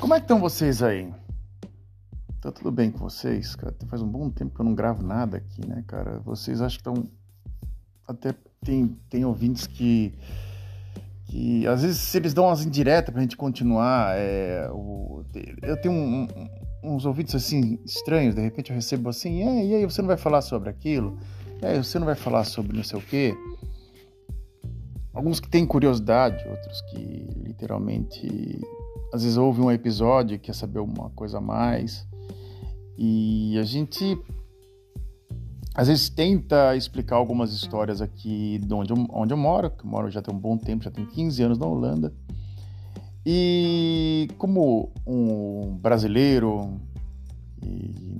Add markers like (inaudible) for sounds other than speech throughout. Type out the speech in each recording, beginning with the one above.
Como é que estão vocês aí? Tá tudo bem com vocês? Cara, faz um bom tempo que eu não gravo nada aqui, né, cara? Vocês acham que estão. Até tem, tem ouvintes que. que às vezes se eles dão umas indiretas pra gente continuar. É, o, eu tenho um, um, uns ouvintes assim estranhos, de repente eu recebo assim: e aí, você não vai falar sobre aquilo? Aí, você não vai falar sobre não sei o quê? Alguns que têm curiosidade, outros que literalmente às vezes ouve um episódio quer saber uma coisa a mais. E a gente às vezes tenta explicar algumas histórias aqui de onde eu, onde eu moro, que eu moro já tem um bom tempo, já tem 15 anos na Holanda. E como um brasileiro,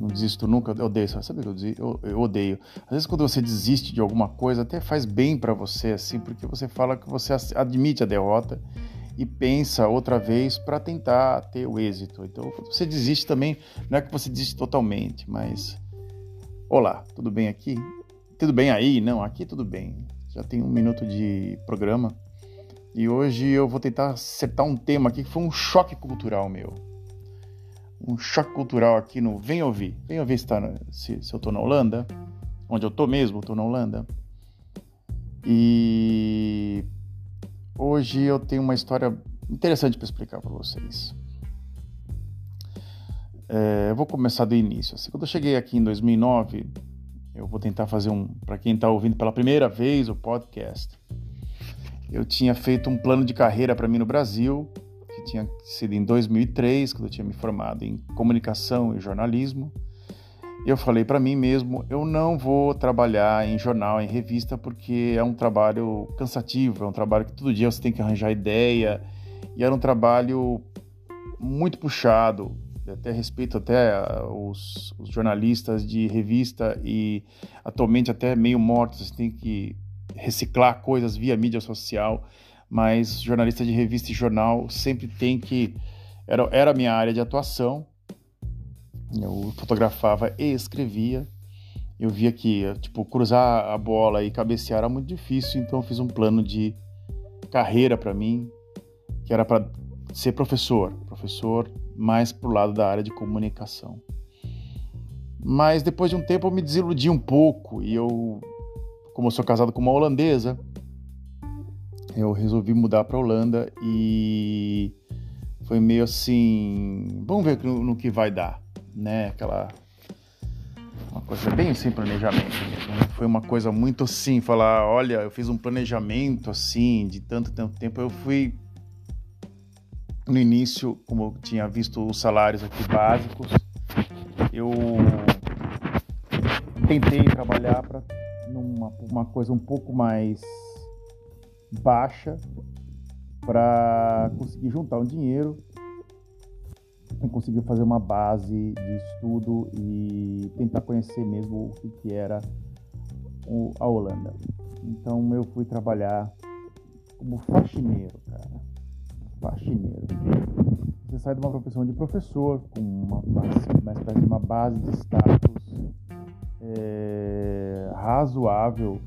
não desisto nunca, eu odeio, sabe que eu, eu, odeio. Às vezes quando você desiste de alguma coisa, até faz bem para você, assim, porque você fala que você admite a derrota e pensa outra vez para tentar ter o êxito. Então, você desiste também, não é que você desiste totalmente, mas olá, tudo bem aqui? Tudo bem aí? Não, aqui tudo bem. Já tem um minuto de programa e hoje eu vou tentar acertar um tema aqui que foi um choque cultural meu. Um choque cultural aqui no Vem Ouvir. Vem ouvir se, tá, se, se eu tô na Holanda, onde eu tô mesmo, tô na Holanda. E Hoje eu tenho uma história interessante para explicar para vocês. É, eu vou começar do início. Assim, quando eu cheguei aqui em 2009, eu vou tentar fazer um. Para quem está ouvindo pela primeira vez o podcast, eu tinha feito um plano de carreira para mim no Brasil, que tinha sido em 2003, quando eu tinha me formado em comunicação e jornalismo eu falei para mim mesmo, eu não vou trabalhar em jornal, em revista, porque é um trabalho cansativo, é um trabalho que todo dia você tem que arranjar ideia, e era um trabalho muito puxado, até respeito até os, os jornalistas de revista e atualmente até meio mortos, você tem que reciclar coisas via mídia social, mas jornalista de revista e jornal sempre tem que era, era a minha área de atuação eu fotografava e escrevia. Eu via que, tipo, cruzar a bola e cabecear era muito difícil, então eu fiz um plano de carreira para mim, que era para ser professor, professor mais pro lado da área de comunicação. Mas depois de um tempo eu me desiludi um pouco e eu, como eu sou casado com uma holandesa, eu resolvi mudar para Holanda e foi meio assim, vamos ver no, no que vai dar né? Aquela uma coisa bem sem planejamento mesmo. Né? Foi uma coisa muito assim, falar, olha, eu fiz um planejamento assim de tanto tanto tempo. Eu fui no início, como eu tinha visto os salários aqui básicos, eu tentei trabalhar para numa uma coisa um pouco mais baixa para conseguir juntar um dinheiro conseguiu fazer uma base de estudo e tentar conhecer mesmo o que, que era o, a Holanda. Então eu fui trabalhar como faxineiro, cara. Faxineiro. Você sai de uma profissão de professor com uma, uma espécie de uma base de status é, razoável,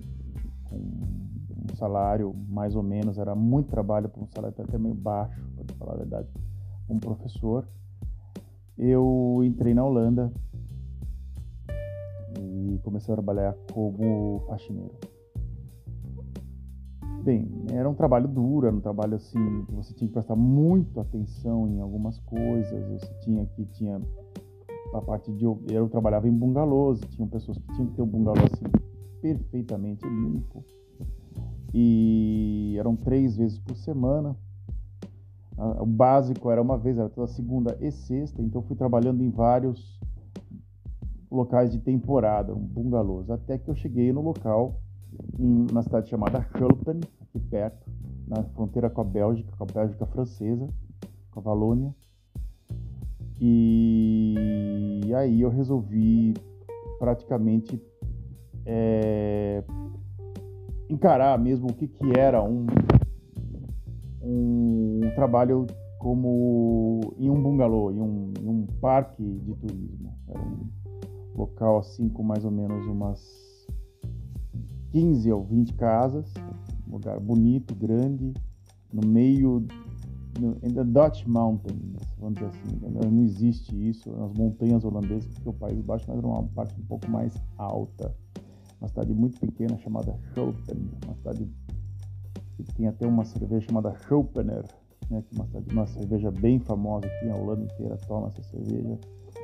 com um salário mais ou menos, era muito trabalho para um salário até meio baixo, para falar a verdade, como professor eu entrei na Holanda e comecei a trabalhar como faxineiro. Bem, era um trabalho duro, era um trabalho assim que você tinha que prestar muito atenção em algumas coisas. Você tinha que tinha a parte de eu trabalhava em bungalôs, tinham pessoas que tinham que ter o um bungalô assim perfeitamente limpo e eram três vezes por semana o básico era uma vez, era toda segunda e sexta, então fui trabalhando em vários locais de temporada, um bungalows, até que eu cheguei no local, em uma cidade chamada Hulpen, aqui perto, na fronteira com a Bélgica, com a Bélgica francesa, com a Valônia. E aí eu resolvi praticamente é, encarar mesmo o que, que era um um trabalho como em um bungalow, em um, em um parque de turismo. Era um local assim com mais ou menos umas 15 ou 20 casas, um lugar bonito, grande, no meio, the Dutch Mountains, vamos dizer assim, não existe isso nas montanhas holandesas, porque o País Baixo era uma parte um pouco mais alta. Uma cidade muito pequena chamada Schopen, uma cidade tem até uma cerveja chamada Schopener, né, que é uma, uma cerveja bem famosa aqui, a Holanda inteira toma essa cerveja.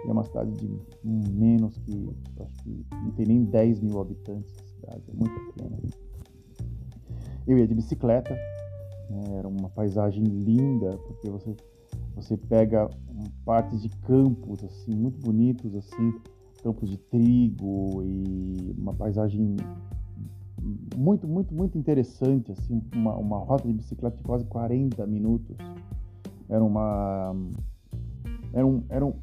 E é uma cidade de menos que, acho que não tem nem 10 mil habitantes a cidade, é muito pequena. Eu ia de bicicleta, né, era uma paisagem linda, porque você, você pega partes de campos assim muito bonitos assim, campos de trigo e uma paisagem muito, muito, muito interessante, assim, uma, uma rota de bicicleta de quase 40 minutos. Era uma era um, era um,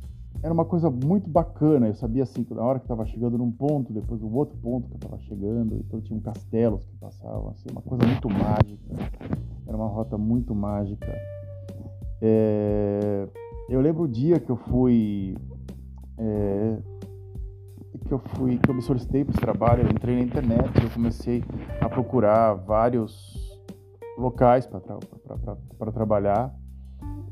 era uma coisa muito bacana. Eu sabia assim, que na hora que estava chegando num ponto, depois o outro ponto que eu estava chegando, então tinha um castelos que passavam, assim, uma coisa muito mágica. Era uma rota muito mágica. É... Eu lembro o dia que eu fui é... que eu fui que eu me solicitei para esse trabalho. Eu entrei na internet, eu comecei a procurar vários locais para tra trabalhar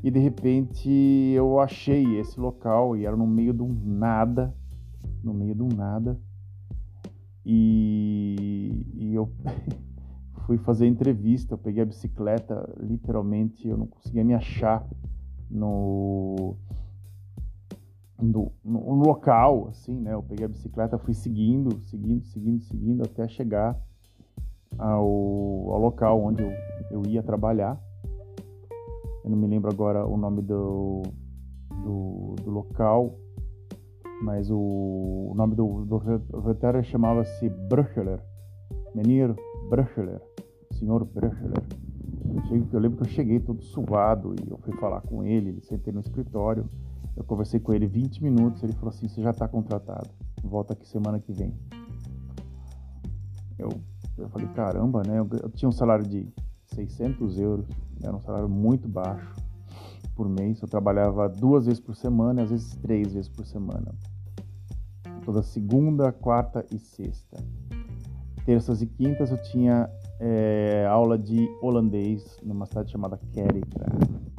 e de repente eu achei esse local e era no meio de um nada, no meio de um nada. E, e eu (laughs) fui fazer entrevista, eu peguei a bicicleta, literalmente eu não conseguia me achar no, no, no, local, assim, né? Eu peguei a bicicleta, fui seguindo, seguindo, seguindo, seguindo até chegar ao, ao local onde eu, eu ia trabalhar. Eu não me lembro agora o nome do, do, do local, mas o, o nome do, do roteiro chamava-se Brucheler, Menir Brucheler, Senhor Brucheler. Eu, eu lembro que eu cheguei todo suado e eu fui falar com ele, ele sentei no escritório, eu conversei com ele 20 minutos, ele falou assim, você já está contratado, volta aqui semana que vem. Eu, eu falei, caramba, né? Eu, eu tinha um salário de 600 euros, era um salário muito baixo por mês. Eu trabalhava duas vezes por semana, às vezes três vezes por semana. Toda segunda, quarta e sexta. Terças e quintas eu tinha é, aula de holandês numa cidade chamada Kerkrade.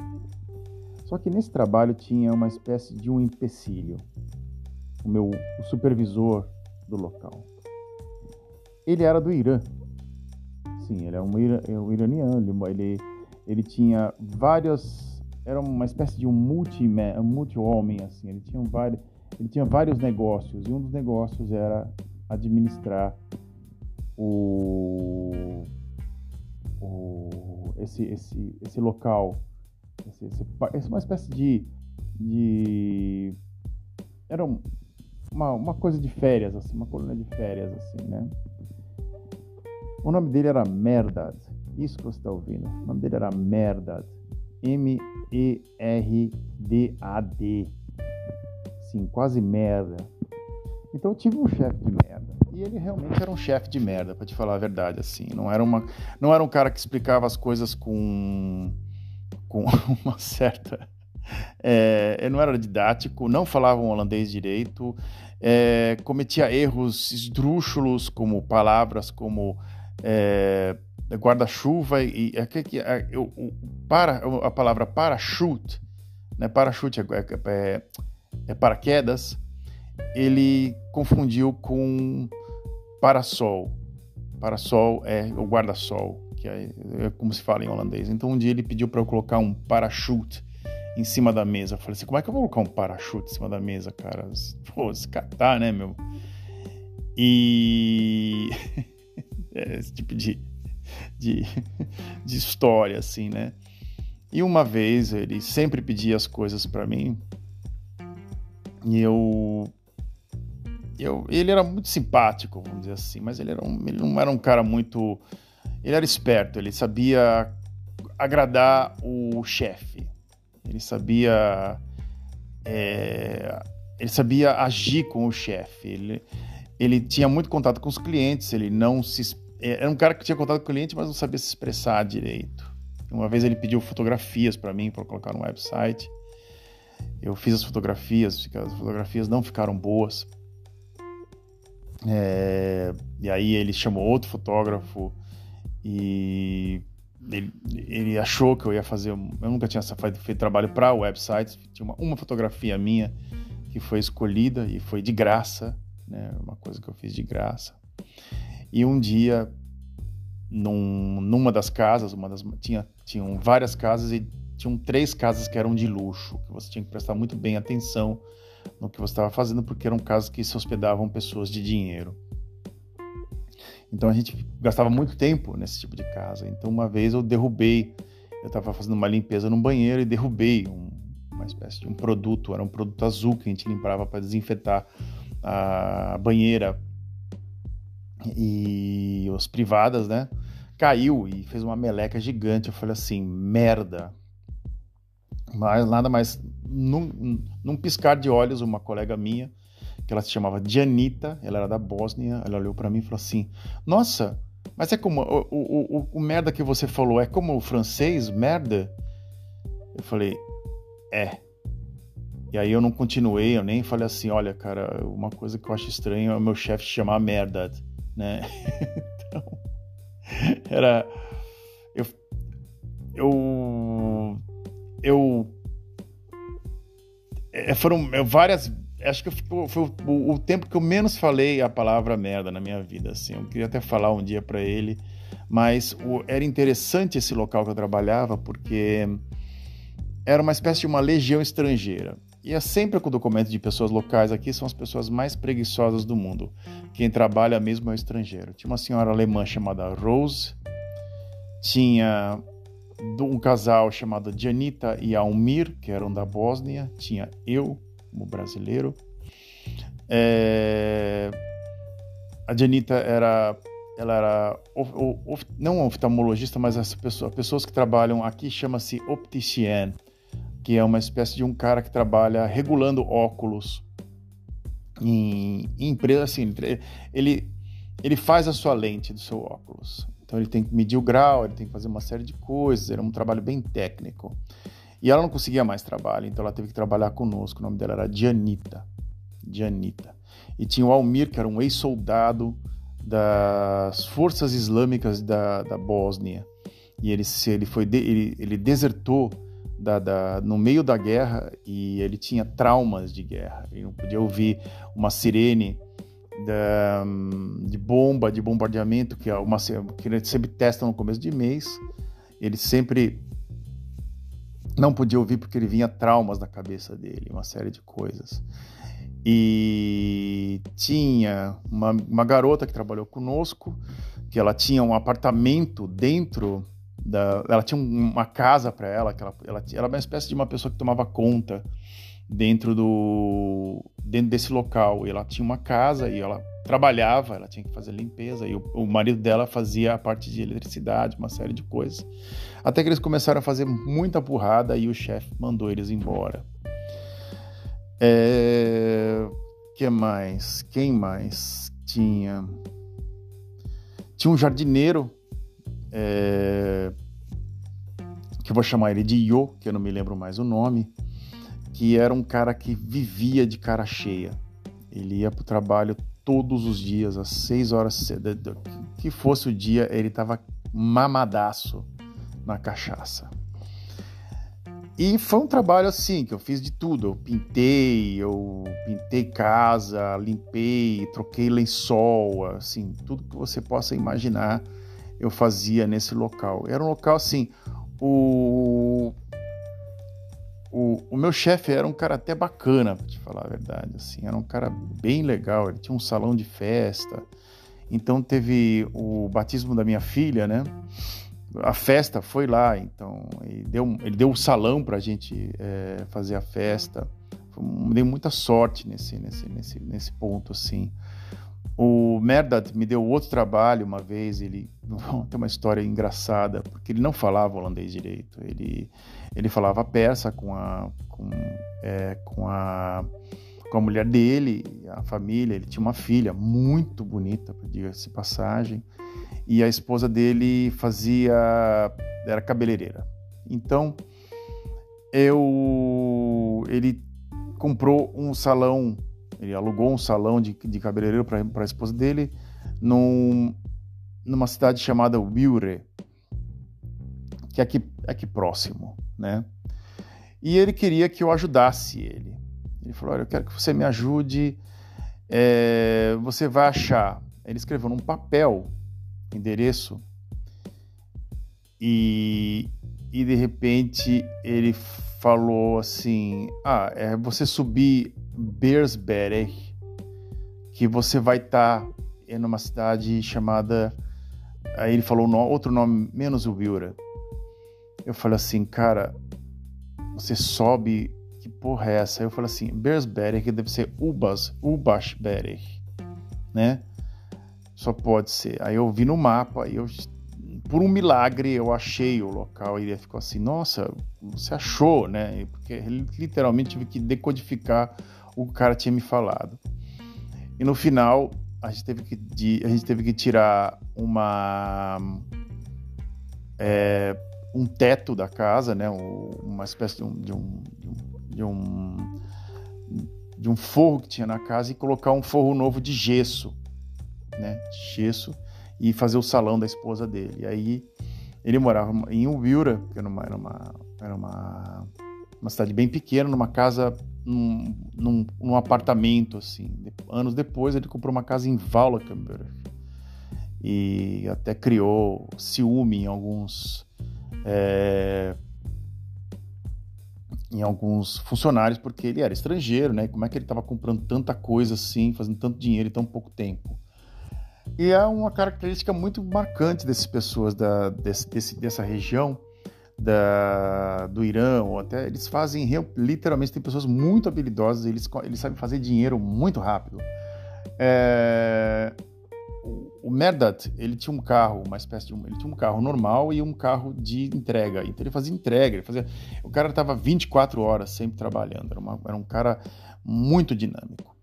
Só que nesse trabalho tinha uma espécie de um empecilho. O meu o supervisor do local. Ele era do Irã, Sim, ele é um, é um iraniano. Ele, ele tinha várias. Era uma espécie de um multi um multi assim. Ele tinha vários, ele tinha vários negócios e um dos negócios era administrar o, o esse, esse, esse local. Esse, esse, uma espécie de, de era uma, uma coisa de férias assim, uma coluna de férias assim, né? O nome dele era Merdad. Isso que você está ouvindo. O nome dele era Merdad. M-E-R-D-A-D. Sim, quase merda. Então eu tive um chefe de merda. E ele realmente era um chefe de merda, para te falar a verdade, assim. Não era, uma, não era um cara que explicava as coisas com, com (laughs) uma certa. É, não era didático, não falava um holandês direito, é, cometia erros esdrúxulos, como palavras como é, guarda-chuva e é, que, é, eu, para a palavra parachute, né? Parachute é, é, é, é paraquedas. Ele confundiu com parasol. Parasol é o guarda-sol, que é, como se fala em holandês. Então um dia ele pediu para eu colocar um parachute em cima da mesa. Eu falei assim, como é que eu vou colocar um parachute em cima da mesa, cara? Pô, se catar, né, meu? E (laughs) É, esse tipo de, de, de história, assim, né? E uma vez ele sempre pedia as coisas para mim e eu, eu. Ele era muito simpático, vamos dizer assim, mas ele, era um, ele não era um cara muito. Ele era esperto, ele sabia agradar o chefe, ele sabia. É, ele sabia agir com o chefe, ele, ele tinha muito contato com os clientes, ele não se é, era um cara que tinha contato com o cliente, mas não sabia se expressar direito. Uma vez ele pediu fotografias para mim para colocar no website. Eu fiz as fotografias, as fotografias não ficaram boas. É, e aí ele chamou outro fotógrafo e ele, ele achou que eu ia fazer. Eu nunca tinha feito trabalho para websites. Tinha uma, uma, fotografia minha que foi escolhida e foi de graça, né? Uma coisa que eu fiz de graça. E um dia, num, numa das casas, uma das, tinha, tinham várias casas e tinham três casas que eram de luxo, que você tinha que prestar muito bem atenção no que você estava fazendo, porque eram casas que se hospedavam pessoas de dinheiro. Então a gente gastava muito tempo nesse tipo de casa. Então uma vez eu derrubei, eu estava fazendo uma limpeza no banheiro e derrubei um, uma espécie de um produto, era um produto azul que a gente limpava para desinfetar a banheira e as privadas, né? Caiu e fez uma meleca gigante. Eu falei assim, merda. Mas nada mais, num, num piscar de olhos, uma colega minha que ela se chamava Janita, ela era da Bósnia, ela olhou para mim e falou assim: Nossa, mas é como o, o, o, o merda que você falou, é como o francês, merda? Eu falei: É. E aí eu não continuei, eu nem falei assim: Olha, cara, uma coisa que eu acho estranho é o meu chefe chamar merda, né? (laughs) então, era. Eu. Eu. Eu. É, foram várias acho que foi, o, o, tempo que eu menos falei a palavra merda na minha vida. Assim. Eu queria até falar um dia para ele, mas o, era interessante esse local que eu trabalhava porque era uma espécie de uma legião estrangeira. E é sempre com o documento de pessoas locais aqui são as pessoas mais preguiçosas do mundo. Quem trabalha mesmo é o estrangeiro. Tinha uma senhora alemã chamada Rose, tinha um casal chamado Janita e Almir, que eram da Bósnia, tinha eu, como brasileiro. É... A Janita era, ela era of, of, não oftalmologista, mas as pessoas, pessoas que trabalham aqui chama-se opticien, que é uma espécie de um cara que trabalha regulando óculos em, em empresa assim, ele ele faz a sua lente do seu óculos. Então ele tem que medir o grau, ele tem que fazer uma série de coisas, era um trabalho bem técnico. E ela não conseguia mais trabalho, então ela teve que trabalhar conosco. O nome dela era Dianita. Dianita. E tinha o Almir, que era um ex-soldado das forças islâmicas da, da Bósnia. E ele, ele, foi de, ele, ele desertou da, da, no meio da guerra e ele tinha traumas de guerra. Ele não podia ouvir uma sirene da, de bomba, de bombardeamento, que, é uma, que ele sempre testa no começo de mês. Ele sempre não podia ouvir porque ele vinha traumas na cabeça dele, uma série de coisas. E tinha uma, uma garota que trabalhou conosco, que ela tinha um apartamento dentro da. Ela tinha uma casa para ela, que ela, ela, ela era uma espécie de uma pessoa que tomava conta dentro do dentro desse local. E ela tinha uma casa e ela trabalhava, ela tinha que fazer limpeza, e o, o, marido dela fazia a parte de eletricidade, uma série de coisas. Até que eles começaram a fazer muita burrada e o chefe mandou eles embora. É... que mais? Quem mais tinha? Tinha um jardineiro, é... que eu vou chamar ele de Yo, que eu não me lembro mais o nome, que era um cara que vivia de cara cheia. Ele ia para o trabalho todos os dias, às seis horas, que fosse o dia, ele estava mamadaço na cachaça. E foi um trabalho assim, que eu fiz de tudo. Eu pintei, eu pintei casa, limpei, troquei lençol, assim, tudo que você possa imaginar eu fazia nesse local. Era um local assim, o o, o meu chefe era um cara até bacana, para te falar a verdade, assim, era um cara bem legal, ele tinha um salão de festa, então teve o batismo da minha filha, né? A festa foi lá, então ele deu, ele deu o um salão para a gente é, fazer a festa. Me dei muita sorte nesse, nesse, nesse, nesse ponto, assim. O Merdad me deu outro trabalho uma vez, ele (laughs) tem uma história engraçada, porque ele não falava holandês direito, ele, ele falava persa com a, com, é, com, a, com a mulher dele, a família, ele tinha uma filha muito bonita, diga-se passagem, e a esposa dele fazia, era cabeleireira. Então, eu, ele comprou um salão ele alugou um salão de, de cabeleireiro para a esposa dele num, numa cidade chamada Wilre, que é aqui, aqui próximo, né? E ele queria que eu ajudasse ele. Ele falou: Olha, eu quero que você me ajude. É, você vai achar. Ele escreveu num papel endereço e, e de repente ele falou assim: Ah, é você subir Beersberg, que você vai estar tá em uma cidade chamada. Aí ele falou outro nome menos o Wilra. Eu falei assim, cara, você sobe, que porra é essa? Eu falei assim, Beersberg, deve ser Ubas, Ubasberg, né? Só pode ser. Aí eu vi no mapa, e eu por um milagre eu achei o local e ele ficou assim, nossa, você achou, né? Porque literalmente tive que decodificar o que o cara tinha me falado. E no final a gente teve que, a gente teve que tirar uma é, um teto da casa, né? Uma espécie de um, de um, de um, de um forro que tinha na casa e colocar um forro novo de gesso, gesso e fazer o salão da esposa dele. E aí ele morava em Ubiura, que era uma, era uma, era uma, uma cidade bem pequena, numa casa, num, num, num apartamento, assim. Anos depois ele comprou uma casa em Wallakenburg e até criou ciúme em alguns é, em alguns funcionários porque ele era estrangeiro, né? Como é que ele estava comprando tanta coisa assim, fazendo tanto dinheiro em tão pouco tempo? E é uma característica muito marcante dessas pessoas da, desse, desse, dessa região da, do Irã, ou até eles fazem literalmente tem pessoas muito habilidosas, eles, eles sabem fazer dinheiro muito rápido. É, o, Merdat, ele tinha um carro, uma espécie de um, ele tinha um carro normal e um carro de entrega. Então ele fazia entrega, ele fazia, o cara estava 24 horas sempre trabalhando, era, uma, era um cara muito dinâmico.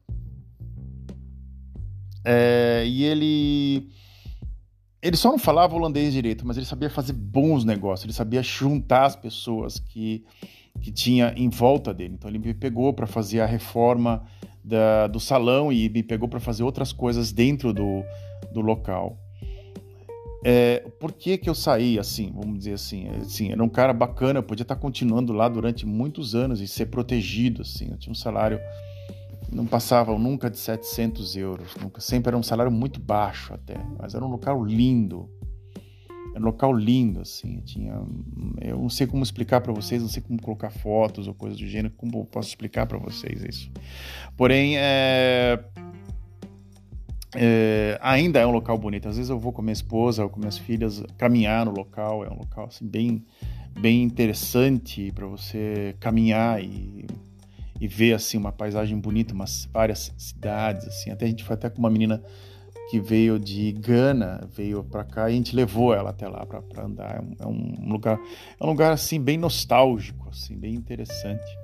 É, e ele. Ele só não falava holandês direito, mas ele sabia fazer bons negócios, ele sabia juntar as pessoas que, que tinha em volta dele. Então ele me pegou para fazer a reforma da, do salão e me pegou para fazer outras coisas dentro do, do local. É, por que, que eu saí assim, vamos dizer assim, assim, era um cara bacana, eu podia estar continuando lá durante muitos anos e ser protegido, assim, eu tinha um salário não passavam nunca de 700 euros, nunca, sempre era um salário muito baixo até, mas era um local lindo, era um local lindo, assim, tinha, eu não sei como explicar para vocês, não sei como colocar fotos ou coisas do gênero, como eu posso explicar para vocês isso. Porém, é, é, ainda é um local bonito. Às vezes eu vou com minha esposa ou com minhas filhas caminhar no local, é um local assim bem, bem interessante para você caminhar e e ver assim uma paisagem bonita, umas várias cidades assim. Até a gente foi até com uma menina que veio de Gana, veio para cá e a gente levou ela até lá para andar. É um, é um, lugar, é um lugar assim bem nostálgico, assim, bem interessante.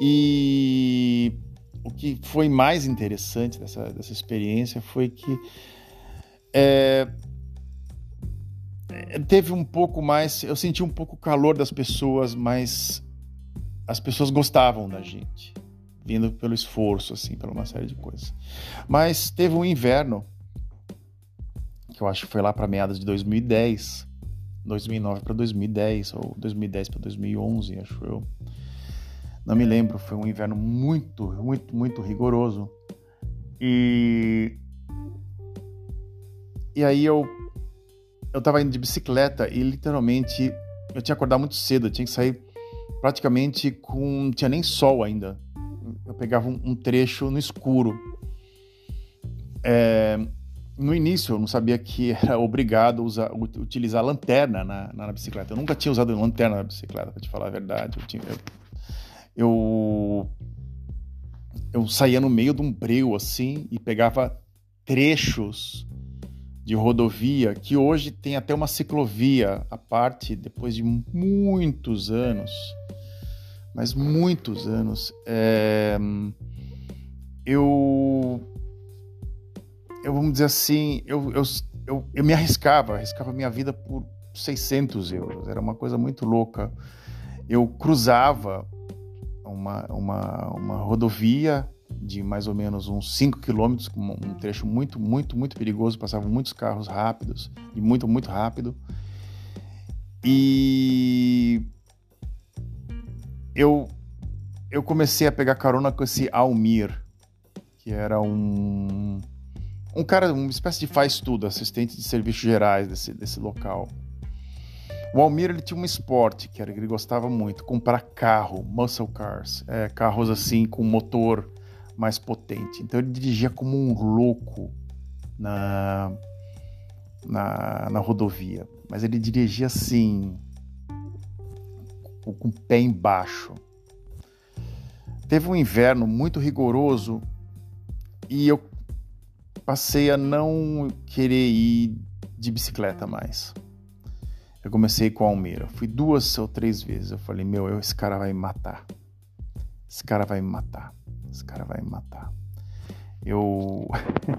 E o que foi mais interessante dessa, dessa experiência foi que é, teve um pouco mais, eu senti um pouco o calor das pessoas mais as pessoas gostavam da gente, vindo pelo esforço, assim, por uma série de coisas. Mas teve um inverno, que eu acho que foi lá para meados de 2010, 2009 para 2010, ou 2010 para 2011, acho eu. Não me lembro, foi um inverno muito, muito, muito rigoroso. E. E aí eu. Eu tava indo de bicicleta e literalmente eu tinha que acordar muito cedo, eu tinha que sair praticamente com. Não tinha nem sol ainda. Eu pegava um, um trecho no escuro. É, no início eu não sabia que (laughs) era obrigado a usar, utilizar lanterna na, na, bicicleta. Eu nunca tinha usado lanterna na bicicleta, para te falar a verdade. Eu, tinha, eu, eu, eu, saía no meio de um breu assim e pegava trechos de rodovia que hoje tem até uma ciclovia à parte, depois de muitos anos mas muitos anos, é, eu, eu vamos dizer assim, eu, eu, eu, eu me arriscava, arriscava minha vida por 600 euros, era uma coisa muito louca. Eu cruzava uma, uma, uma rodovia de mais ou menos uns 5 quilômetros, um trecho muito, muito, muito perigoso, passavam muitos carros rápidos, e muito, muito rápido. E eu eu comecei a pegar carona com esse Almir, que era um um cara, uma espécie de faz tudo, assistente de serviços gerais desse, desse local. O Almir ele tinha um esporte que era, ele gostava muito, comprar carro, muscle cars, é, carros assim com motor mais potente. Então ele dirigia como um louco na, na, na rodovia, mas ele dirigia assim, com, o pé embaixo. Teve um inverno muito rigoroso e eu passei a não querer ir de bicicleta mais. Eu comecei com a Almeida. Fui duas ou três vezes. Eu falei, meu, esse cara vai me matar. Esse cara vai me matar. Esse cara vai me matar. Eu.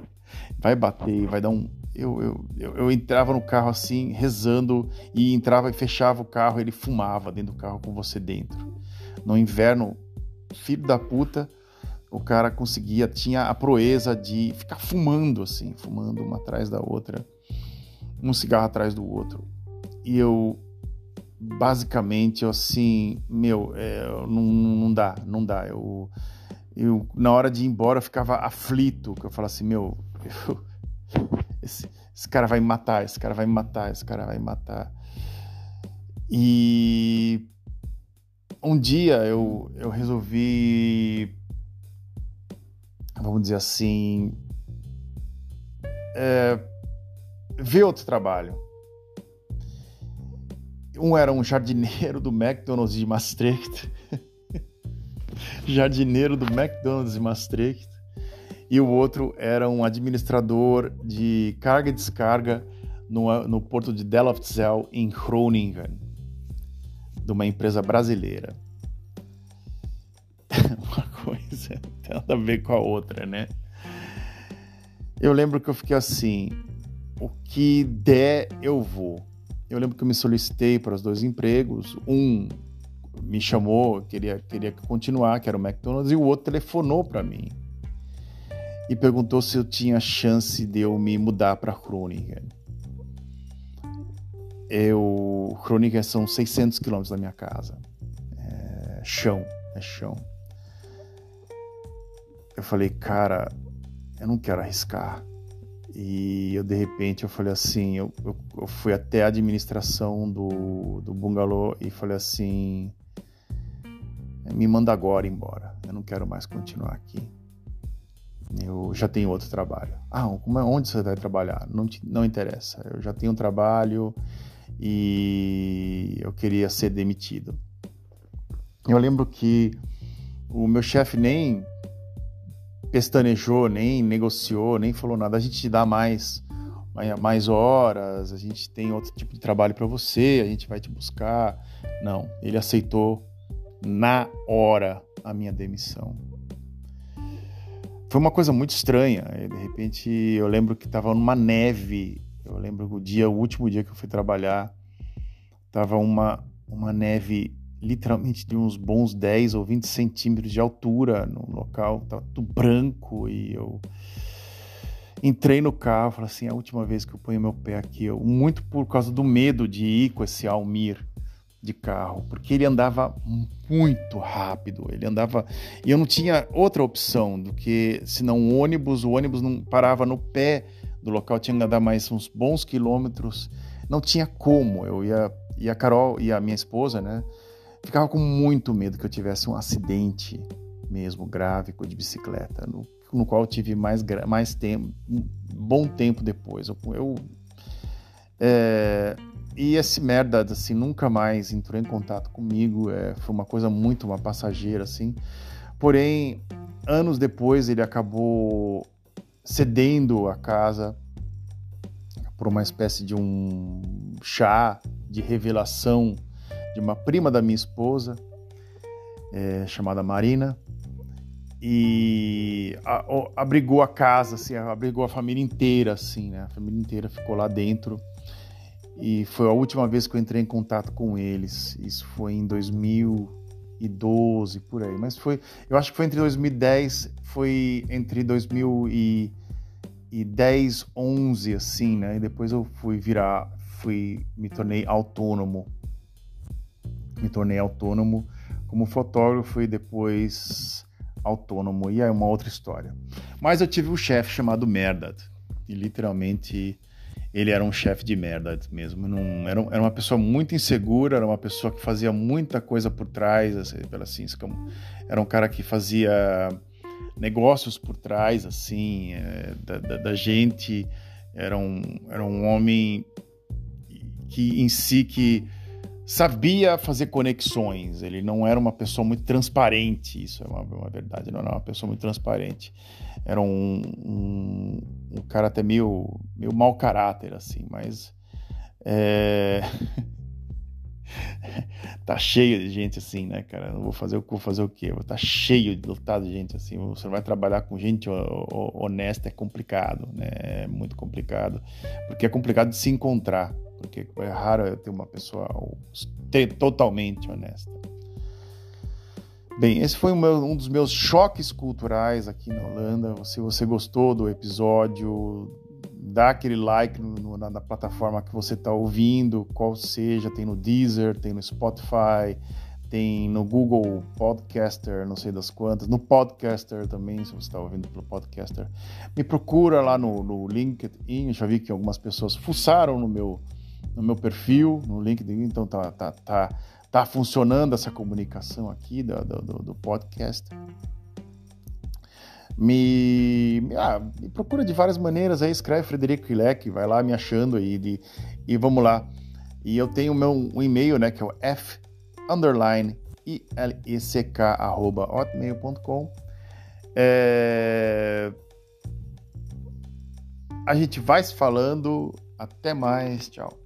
(laughs) vai bater, vai dar um. Eu, eu, eu, eu, entrava no carro assim, rezando, e entrava e fechava o carro, ele fumava dentro do carro com você dentro. No inverno, filho da puta, o cara conseguia, tinha a proeza de ficar fumando assim, fumando uma atrás da outra, um cigarro atrás do outro e eu basicamente assim, meu, é, não, não dá, não dá. Eu, eu na hora de ir embora eu ficava aflito, que eu falava assim, meu, eu, esse, esse cara vai me matar, esse cara vai me matar, esse cara vai me matar. E um dia eu, eu resolvi, vamos dizer assim, é, ver outro trabalho um era um jardineiro do McDonald's de Maastricht. Jardineiro do McDonald's de Maastricht. E o outro era um administrador de carga e descarga no, no porto de Delfzijl, em Groningen, de uma empresa brasileira. (laughs) uma coisa tem a ver com a outra, né? Eu lembro que eu fiquei assim: o que der, eu vou eu lembro que eu me solicitei para os dois empregos. Um me chamou, queria, queria continuar, que era o McDonald's, e o outro telefonou para mim e perguntou se eu tinha chance de eu me mudar para Groningen. Eu, Groningen são 600 quilômetros da minha casa. É chão, é chão. Eu falei, cara, eu não quero arriscar. E eu, de repente, eu falei assim, eu, eu, eu fui até a administração do, do bungalow e falei assim, me manda agora embora, eu não quero mais continuar aqui. Eu já tenho outro trabalho. Ah, é, onde você vai trabalhar? Não, te, não interessa, eu já tenho um trabalho e eu queria ser demitido. Eu lembro que o meu chefe nem pestanejou, nem negociou, nem falou nada. A gente te dá mais, mais horas, a gente tem outro tipo de trabalho para você, a gente vai te buscar. Não, ele aceitou na hora a minha demissão. Foi uma coisa muito estranha. De repente, eu lembro que estava numa neve. Eu lembro o dia, o último dia que eu fui trabalhar, estava uma, uma neve literalmente de uns bons 10 ou 20 centímetros de altura no local, tava tudo branco e eu entrei no carro, falei assim, é a última vez que eu ponho meu pé aqui, eu, muito por causa do medo de ir com esse Almir de carro, porque ele andava muito rápido, ele andava e eu não tinha outra opção do que senão um ônibus, o ônibus não parava no pé do local, tinha que andar mais uns bons quilômetros, não tinha como, eu ia e a Carol e a minha esposa, né, ficava com muito medo que eu tivesse um acidente mesmo grave de bicicleta, no, no qual eu tive mais, mais tempo, um bom tempo depois. Eu, eu é, e esse merda assim nunca mais entrou em contato comigo. É, foi uma coisa muito uma passageira assim. Porém, anos depois ele acabou cedendo a casa por uma espécie de um chá de revelação de uma prima da minha esposa, é, chamada Marina, e a, abrigou a casa, assim, abrigou a família inteira, assim, né? A família inteira ficou lá dentro. E foi a última vez que eu entrei em contato com eles. Isso foi em 2012, por aí. Mas foi, eu acho que foi entre 2010, foi entre 2010, 11, assim, né? E depois eu fui virar fui, me tornei autônomo. Me tornei autônomo como fotógrafo e depois autônomo. E é uma outra história. Mas eu tive um chefe chamado Merdad. E literalmente ele era um chefe de merda mesmo. Não, era, era uma pessoa muito insegura, era uma pessoa que fazia muita coisa por trás, assim, assim era um cara que fazia negócios por trás, assim, é, da, da, da, gente. Era um, era um homem que em si que sabia fazer conexões. Ele não era uma pessoa muito transparente, isso é uma, uma verdade. Não era uma pessoa muito transparente. Era um, um, um cara até meio, meio mau caráter, assim, mas. É... (laughs) tá cheio de gente assim, né, cara? Não vou fazer o vou fazer o quê? Tá cheio de lotado de gente assim. Você vai trabalhar com gente honesta é complicado, né? É muito complicado, porque é complicado de se encontrar, porque é raro ter uma pessoa totalmente honesta. Bem, esse foi um dos meus choques culturais aqui na Holanda. Se você gostou do episódio, dá aquele like no, na, na, plataforma que você está ouvindo, qual seja, tem no Deezer, tem no Spotify, tem no Google Podcaster, não sei das quantas, no Podcaster também, se você está ouvindo pelo Podcaster. Me procura lá no, no LinkedIn, eu já vi que algumas pessoas fuçaram no meu, no meu perfil, no LinkedIn, então tá, tá, tá, tá funcionando essa comunicação aqui do, do, do podcast me, ah, me procura de várias maneiras aí, escreve Frederico Ilec, vai lá me achando aí de, e vamos lá. E eu tenho meu um e-mail, né, que é o f underline ilck arroba hotmail.com. É... A gente vai se falando. Até mais, tchau.